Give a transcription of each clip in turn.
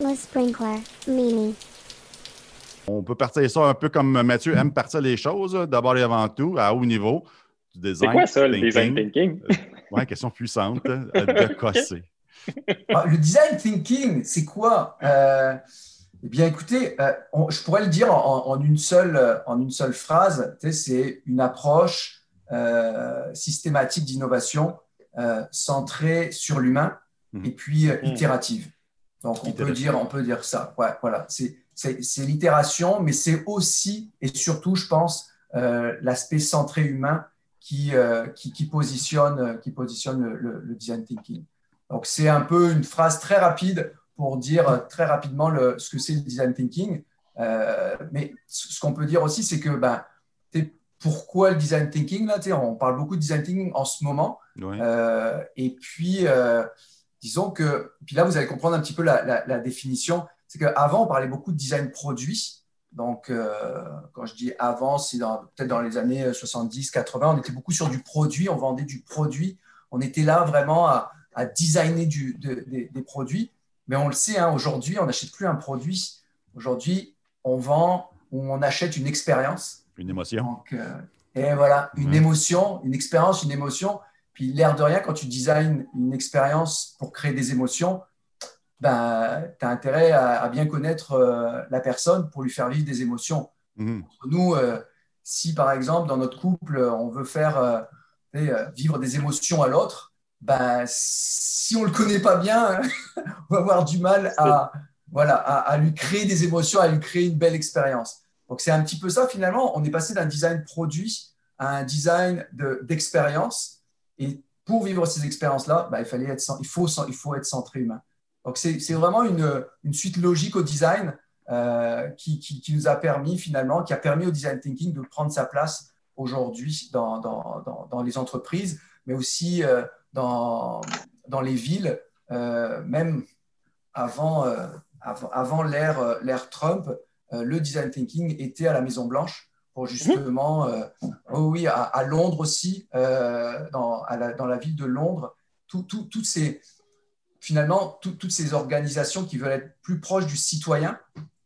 Le sprinkler, Mimi. On peut partir ça un peu comme Mathieu aime partir les choses, d'abord et avant tout, à haut niveau. du C'est design quoi ça, le thinking? design thinking? Ouais, question puissante euh, de cosser. Ah, le design thinking, c'est quoi? Euh, Eh bien, écoutez, euh, on- je pourrais le dire en, en une, seule, euh, en une seule phrase. Tu sais, C'est une approche euh, systématique d'innovation euh, centrée sur l'humain et puis euh, Mhm. itérative. Donc, on peut, dire, on peut dire ça. Ouais, voilà. C'est c'est- c'est l'itération, mais c'est aussi et surtout, je pense, euh, l'aspect centré humain qui, euh, qui, qui positionne, qui positionne le- le- le design thinking. Donc, c'est un peu une phrase très rapide pour dire euh, très rapidement le- ce que c'est le design thinking. Euh, mais ce qu'on peut dire aussi, c'est que ben, pourquoi le design thinking là, On parle beaucoup de design thinking en ce moment. Ouais. Euh, et puis, euh, disons que, puis là, vous allez comprendre un petit peu la, la- la définition. C'est qu'avant, on parlait beaucoup de design produit. Donc, euh, quand je dis avant, c'est dans- peut-être dans les années 70, 80, on était beaucoup sur du produit, on vendait du produit. On était là vraiment à, à designer du- de- des- des produits. Mais on le sait, hein, aujourd'hui, on n'achète plus un produit. Aujourd'hui, on vend ou on achète une expérience. Une émotion. Donc, euh, et voilà, une émotion, une expérience, une émotion. Puis l'air de rien, quand tu designes une expérience pour créer des émotions, ben, tu as intérêt à, à bien connaître euh, la personne pour lui faire vivre des émotions. Mhm. Nous, euh, si par exemple dans notre couple, on veut faire euh, vivre des émotions à l'autre, ben, si on ne le connaît pas bien, on va avoir du mal à, voilà, à, à lui créer des émotions, à lui créer une belle expérience. Donc c'est un petit peu ça finalement. On est passé d'un design produit à un design de- d'expérience. Et pour vivre ces expériences-là, ben, il, fallait être, il, faut, être centré humain. Donc c'est vraiment une, suite logique au design euh, qui, nous a permis finalement, qui a permis au design thinking de prendre sa place aujourd'hui dans, les entreprises, mais aussi euh, dans, les villes, euh, même avant, l'ère Trump, le design thinking était à la Maison Blanche pour justement, euh, oh oui, à, à Londres aussi, euh, dans, à la, dans la ville de Londres, tout- tout- toutes ces finalement tout- toutes ces organisations qui veulent être plus proches du citoyen,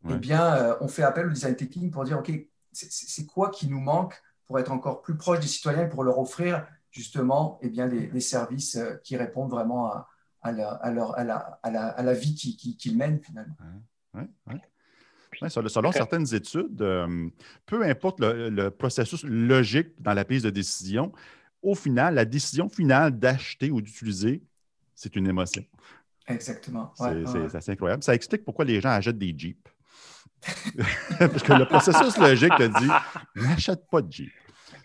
Ouais. eh bien, euh, on fait appel au design thinking pour dire, OK, c'est- quoi qui nous manque pour être encore plus proche des citoyens et pour leur offrir justement eh bien, des, des services qui répondent vraiment à, à, la, à, leur- vie qu'ils qui, qu'ils mènent finalement. Ouais, ouais. Ouais, selon selon certaines études, euh, peu importe le, le processus logique dans la prise de décision, au final, la décision finale d'acheter ou d'utiliser, c'est une émotion. Exactement. C'est Ouais, ouais, c'est- ouais. c'est assez incroyable. Ça explique pourquoi les gens achètent des Jeeps. Parce que le processus logique te dit n'achète pas de Jeep.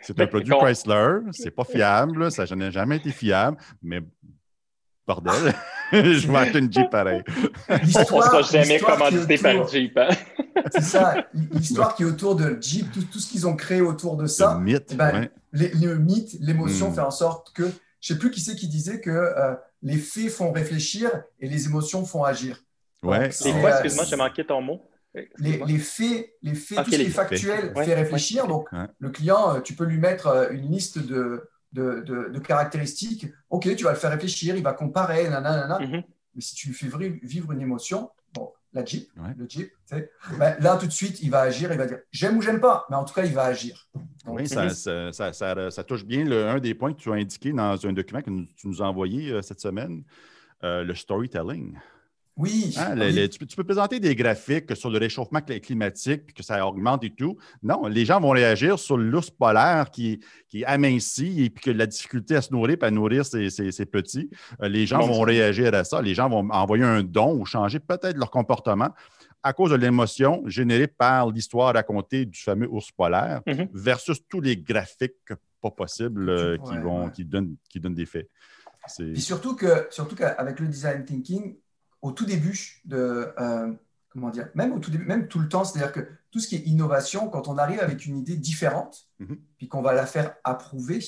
C'est un produit Chrysler, c'est pas fiable, ça n'a jamais été fiable, mais bordel, je vais acheter une Jeep pareil. On sera jamais l'histoire qui est commandité par autour- Jeep. hein? C'est ça, l'histoire qui est autour de Jeep, tout, tout ce qu'ils ont créé autour de ça. Le mythe. ben, ouais. les- le mythe, l'émotion Mm. fait en sorte que, je ne sais plus qui c'est qui disait que euh, les faits font réfléchir et les émotions font agir. Ouais. C'est, C'est quoi, euh, excuse-moi, j'ai manqué ton mot. Les, faits, les faits Ok, tout ce qui est factuel Ouais, fait réfléchir. Donc, Ouais. le client, euh, tu peux lui mettre une liste de, de, de- de caractéristiques. OK, tu vas le faire réfléchir, il va comparer, nanana. Mhm. Mais si tu lui fais vivre une émotion, bon, la Jeep, Ouais. le Jeep, tu sais, ben, là, tout de suite, il va agir, il va dire j'aime ou j'aime pas, mais en tout cas, il va agir. Donc, Oui, ça, ça- ça- ça- ça touche bien le- un des points que tu as indiqué dans un document que nous- tu nous as envoyé euh, cette semaine, euh, le storytelling. Oui, Hein, ah tu, peux, tu peux présenter des graphiques sur le réchauffement cl- climatique, puis que ça augmente et tout. Non, les gens vont réagir sur l'ours polaire qui, qui est aminci et puis que la difficulté à se nourrir et à nourrir ses, ses- ses petits. Euh, les gens Bon, vont réagir à ça. Les gens vont envoyer un don ou changer peut-être leur comportement à cause de l'émotion générée par l'histoire racontée du fameux ours polaire Mhm. versus tous les graphiques pas possibles euh, qui, Ouais, vont, ouais. qui, donnent, qui donnent des faits. Puis surtout que surtout qu'avec le design thinking, au tout début de euh, comment dire, même au tout début, même tout le temps, c'est-à-dire que tout ce qui est innovation, quand on arrive avec une idée différente, Mhm. puis qu'on va la faire approuver,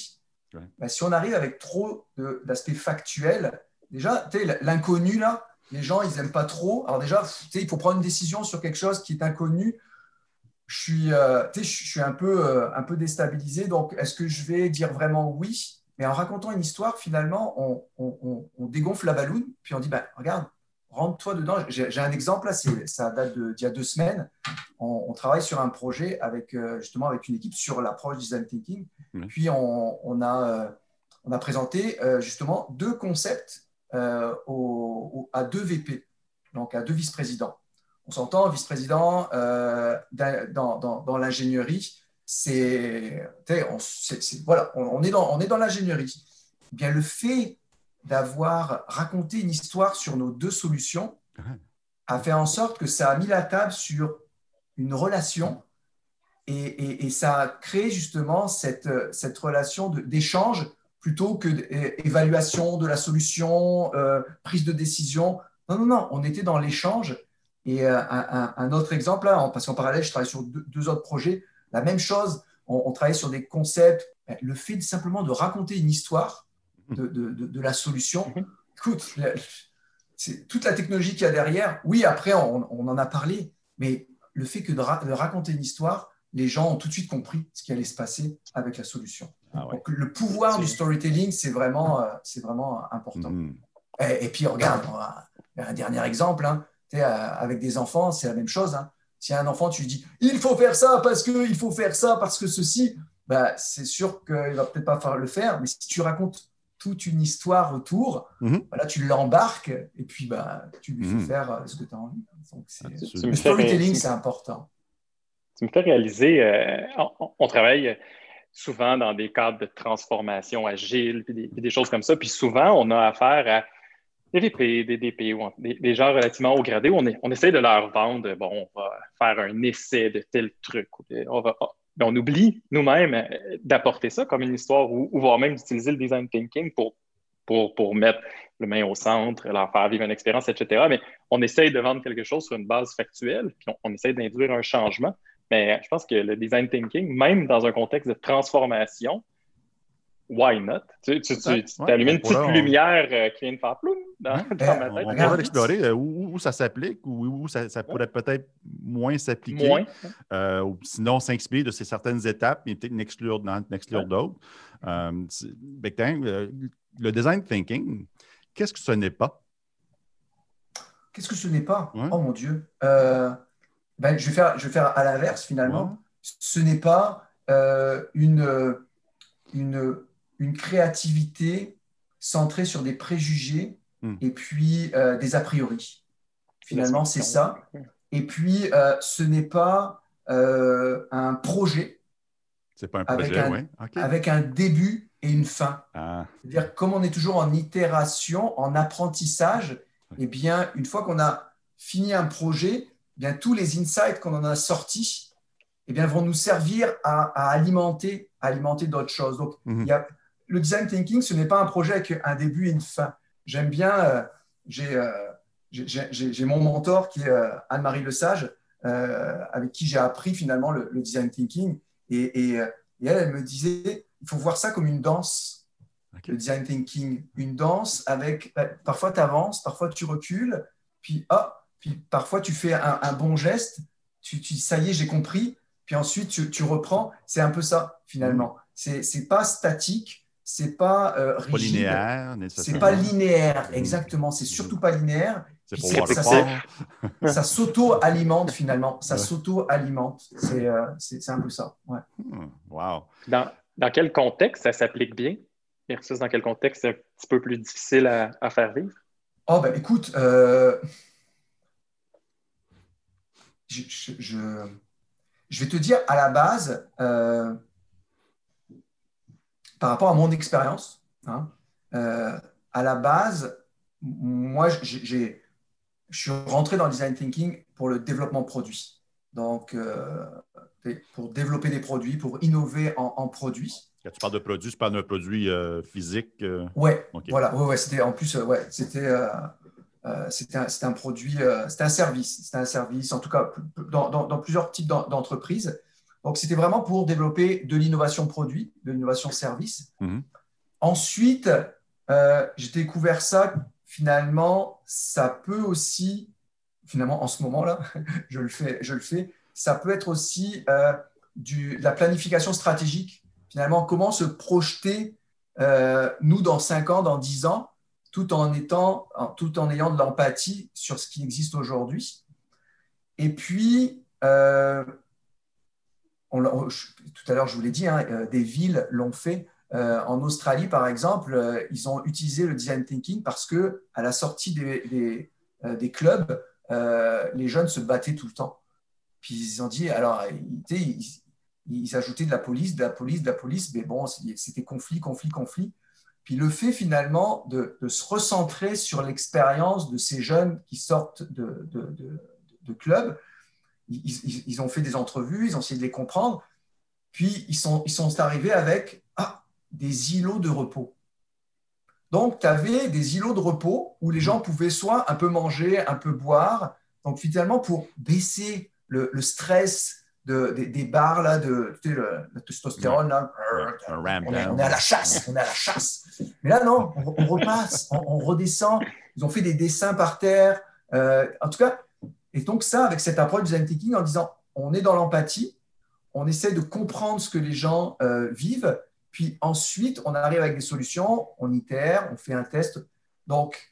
Ouais. ben, si on arrive avec trop d'aspects factuels, déjà, tu l'inconnu là, les gens ils aiment pas trop. Alors déjà, il faut prendre une décision sur quelque chose qui est inconnu. Je suis, euh, je suis un peu, euh, un peu déstabilisé. Donc, est-ce que je vais dire vraiment oui? Mais en racontant une histoire, finalement, on, on- on- on dégonfle la balloune, puis on dit, ben, regarde, rentre-toi dedans. J'ai un exemple là, ça date d'il y a deux semaines. On, travaille sur un projet avec justement avec une équipe sur l'approche design thinking. Puis on, a, on a présenté justement deux concepts à deux VP, donc à deux vice-présidents. On s'entend, vice-président dans, dans, dans l'ingénierie, c'est voilà, on, est dans, on est dans l'ingénierie. Eh bien, le fait d'avoir raconté une histoire sur nos deux solutions a fait en sorte que ça a mis la table sur une relation et, et, ça a créé justement cette, cette relation d'échange plutôt que d'évaluation de la solution, euh, prise de décision. Non, non, non, on était dans l'échange. Et euh, un, autre exemple, là, parce qu'en parallèle, je travaille sur deux, autres projets, la même chose, on, on travaille sur des concepts. Le fait de, simplement de raconter une histoire, de, la solution. Mhm. Écoute, c'est toute la technologie qu'il y a derrière, oui, après, on, en a parlé, mais le fait que de, raconter une histoire, les gens ont tout de suite compris ce qui allait se passer avec la solution. Ah Donc, le pouvoir du storytelling, c'est vraiment, euh, c'est vraiment important. Mhm. Et, puis, regarde, un dernier exemple, hein, euh, avec des enfants, c'est la même chose. Hein. Si un enfant, tu lui dis, il faut faire ça parce que, il faut faire ça parce que ceci, bah, c'est sûr qu'il ne va peut-être pas faire le faire, mais si tu racontes toute une histoire autour. Mhm. Voilà, tu l'embarques et puis bah, tu lui fais mhm. faire euh, ce que tu as envie. Donc, le storytelling, c'est important. Tu me fais réaliser, euh, on, travaille souvent dans des cadres de transformation agile, puis des, choses comme ça. Puis souvent, on a affaire à des VP, des DP, ou des, gens relativement haut gradés où on, on essaie de leur vendre, bon, on va faire un essai de tel truc, on va, on oublie nous-mêmes euh, d'apporter ça comme une histoire ou, voire même d'utiliser le design thinking pour, pour, pour mettre le main au centre, leur faire vivre une expérience, etc. Mais on essaye de vendre quelque chose sur une base factuelle, puis on, on essaye d'induire un changement. Mais je pense que le design thinking, même dans un contexte de transformation, why not? Tu, tu, tu, allumes une petite lumière euh, qui vient de faire ploum dans, ma tête. On pourrait explorer euh, où, ça s'applique ou où ça, pourrait peut-être moins s'appliquer. Moins. Euh, ou sinon, s'inspirer de ces certaines étapes et peut-être n'exclure d'autres. le design thinking, qu'est-ce que ce n'est pas? Qu'est-ce que ce n'est pas? Oh mon Dieu. Ben, je, vais faire, je vais faire à l'inverse finalement. Ce n'est pas une, une une créativité centrée sur des préjugés hmm. et puis euh, des a priori. Finalement, c'est ça. Et puis, euh, ce n'est pas euh, un projet. C'est pas un projet, avec un, avec un début et une fin. Ah. C'est-à-dire, comme on est toujours en itération, en apprentissage, et eh bien, une fois qu'on a fini un projet, eh bien, tous les insights qu'on en a sortis eh bien, vont nous servir à, alimenter, alimenter d'autres choses. Donc, mhm. il y a le design thinking, ce n'est pas un projet avec un début et une fin. J'aime bien, euh, euh, j'ai mon mentor qui est euh, Anne-Marie Lesage, avec qui j'ai appris finalement le, design thinking. Et, elle, elle me disait, il faut voir ça comme une danse, le design thinking. Une danse avec, parfois tu avances, parfois tu recules, puis, ah, puis parfois tu fais un, bon geste, tu, tu, ça y est, j'ai compris, puis ensuite tu, tu reprends. C'est un peu ça finalement. Mmh. C'est pas statique, c'est pas euh, rigide. Pas linéaire, C'est pas linéaire, exactement. C'est surtout pas linéaire. ça, ça s'auto-alimente finalement. Ça s'auto-alimente. Euh, c'est un peu ça. Ouais. Hmm, wow. Dans, dans, quel contexte ça s'applique bien versus dans quel contexte c'est un petit peu plus difficile à, à faire vivre? Oh, ben écoute, euh, je, je, je, vais te dire à la base, par rapport à mon expérience, hein, euh, à la base, moi, je suis rentré dans le design thinking pour le développement produit. Donc, euh, pour développer des produits, pour innover en, produits. Quand tu parles de produits, tu parles d'un produit euh, physique Oui, voilà. Ouais, c'était en plus, ouais, c'était. un, un, produit, c'était un service, c'était un service, en tout cas dans, dans plusieurs types d'entreprises. Donc, c'était vraiment pour développer de l'innovation produit, de l'innovation service. Mhm. Ensuite, euh, j'ai découvert ça, finalement, ça peut aussi, finalement, en ce moment-là, je, le fais, je le fais, ça peut être aussi euh, du, de la planification stratégique. Finalement, comment se projeter, euh, nous, dans 5 ans, dans 10 ans, tout en, étant, tout en ayant de l'empathie sur ce qui existe aujourd'hui. Et puis, euh, tout à l'heure, je vous l'ai dit, hein, euh, des villes l'ont fait. Euh, en Australie, par exemple, ils ont utilisé le design thinking parce que à la sortie des, clubs, les jeunes se battaient tout le temps. Puis ils ont dit, alors, ils, ils, ajoutaient de la police, de la police, de la police, mais bon, c'était conflit, conflit, conflit. Puis le fait finalement de, se recentrer sur l'expérience de ces jeunes qui sortent de, clubs, ils, ont fait des entrevues, ils ont essayé de les comprendre, puis ils sont, ils sont arrivés avec ah, des îlots de repos. Donc, tu avais des îlots de repos où les gens pouvaient soit un peu manger, un peu boire, donc finalement pour baisser le, le stress des, barres là, de tu sais, le, la testostérone. Là. On, est, à la chasse, on est à la chasse. Mais là, non, on, repasse, on, redescend. Ils ont fait des dessins par terre. Euh, en tout cas, et donc ça, avec cette approche design thinking, en disant, on est dans l'empathie, on essaie de comprendre ce que les gens euh, vivent, puis ensuite, on arrive avec des solutions, on itère, on fait un test. Donc,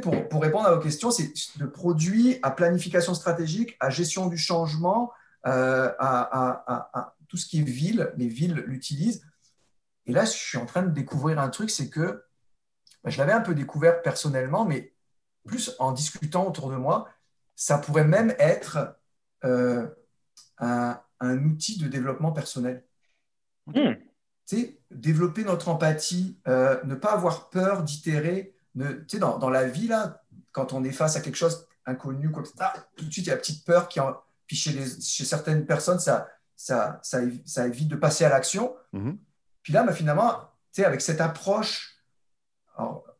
pour, pour répondre à vos questions, c'est de produits à planification stratégique, à gestion du changement, euh, à, tout ce qui est ville, les villes l'utilisent. Et là, je suis en train de découvrir un truc, c'est que bah, je l'avais un peu découvert personnellement, mais plus en discutant autour de moi, ça pourrait même être euh, un, outil de développement personnel. Hmm. développer notre empathie, euh, ne pas avoir peur d'itérer. Dans, dans la vie, là, quand on est face à quelque chose inconnu, tout de suite, il y a la petite peur qui en, puis chez, certaines personnes, ça, ça, ça, évite de passer à l'action. Mhm. Puis là, bah, finalement, avec cette approche,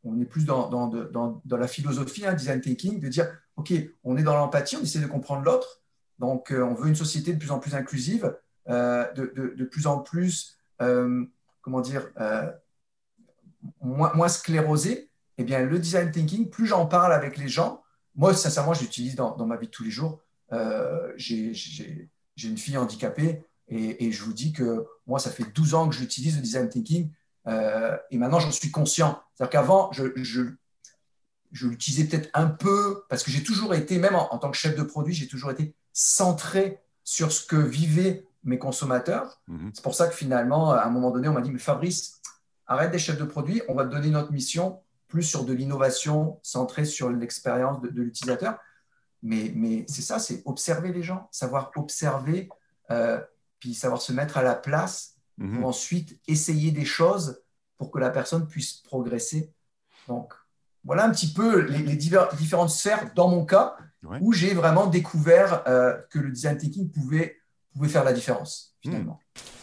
on est plus dans, dans, dans, dans la philosophie, hein, design thinking, de dire, OK, on est dans l'empathie, on essaie de comprendre l'autre. Donc, euh, on veut une société de plus en plus inclusive, euh, de, de, de, plus en plus, euh, comment dire, moins, moins sclérosée. Eh bien, le design thinking, plus j'en parle avec les gens, moi, sincèrement, je l'utilise dans, ma vie de tous les jours. J'ai une fille handicapée et, je vous dis que moi, ça fait 12 ans que j'utilise le design thinking euh, et maintenant, j'en suis conscient. C'est-à-dire qu'avant, je, je, je l'utilisais peut-être un peu parce que j'ai toujours été, même en, tant que chef de produit, j'ai toujours été centré sur ce que vivaient mes consommateurs. Mhm. C'est pour ça que finalement, à un moment donné, on m'a dit, mais Fabrice, arrête des chefs de produit, on va te donner notre mission plus sur de l'innovation centrée sur l'expérience de l'utilisateur. Mais, c'est ça, c'est observer les gens, savoir observer, euh, puis savoir se mettre à la place mhm. pour ensuite essayer des choses pour que la personne puisse progresser. Donc, voilà un petit peu les, différentes sphères, dans mon cas, où j'ai vraiment découvert euh, que le design thinking pouvait, pouvait faire la différence, finalement. Hmm.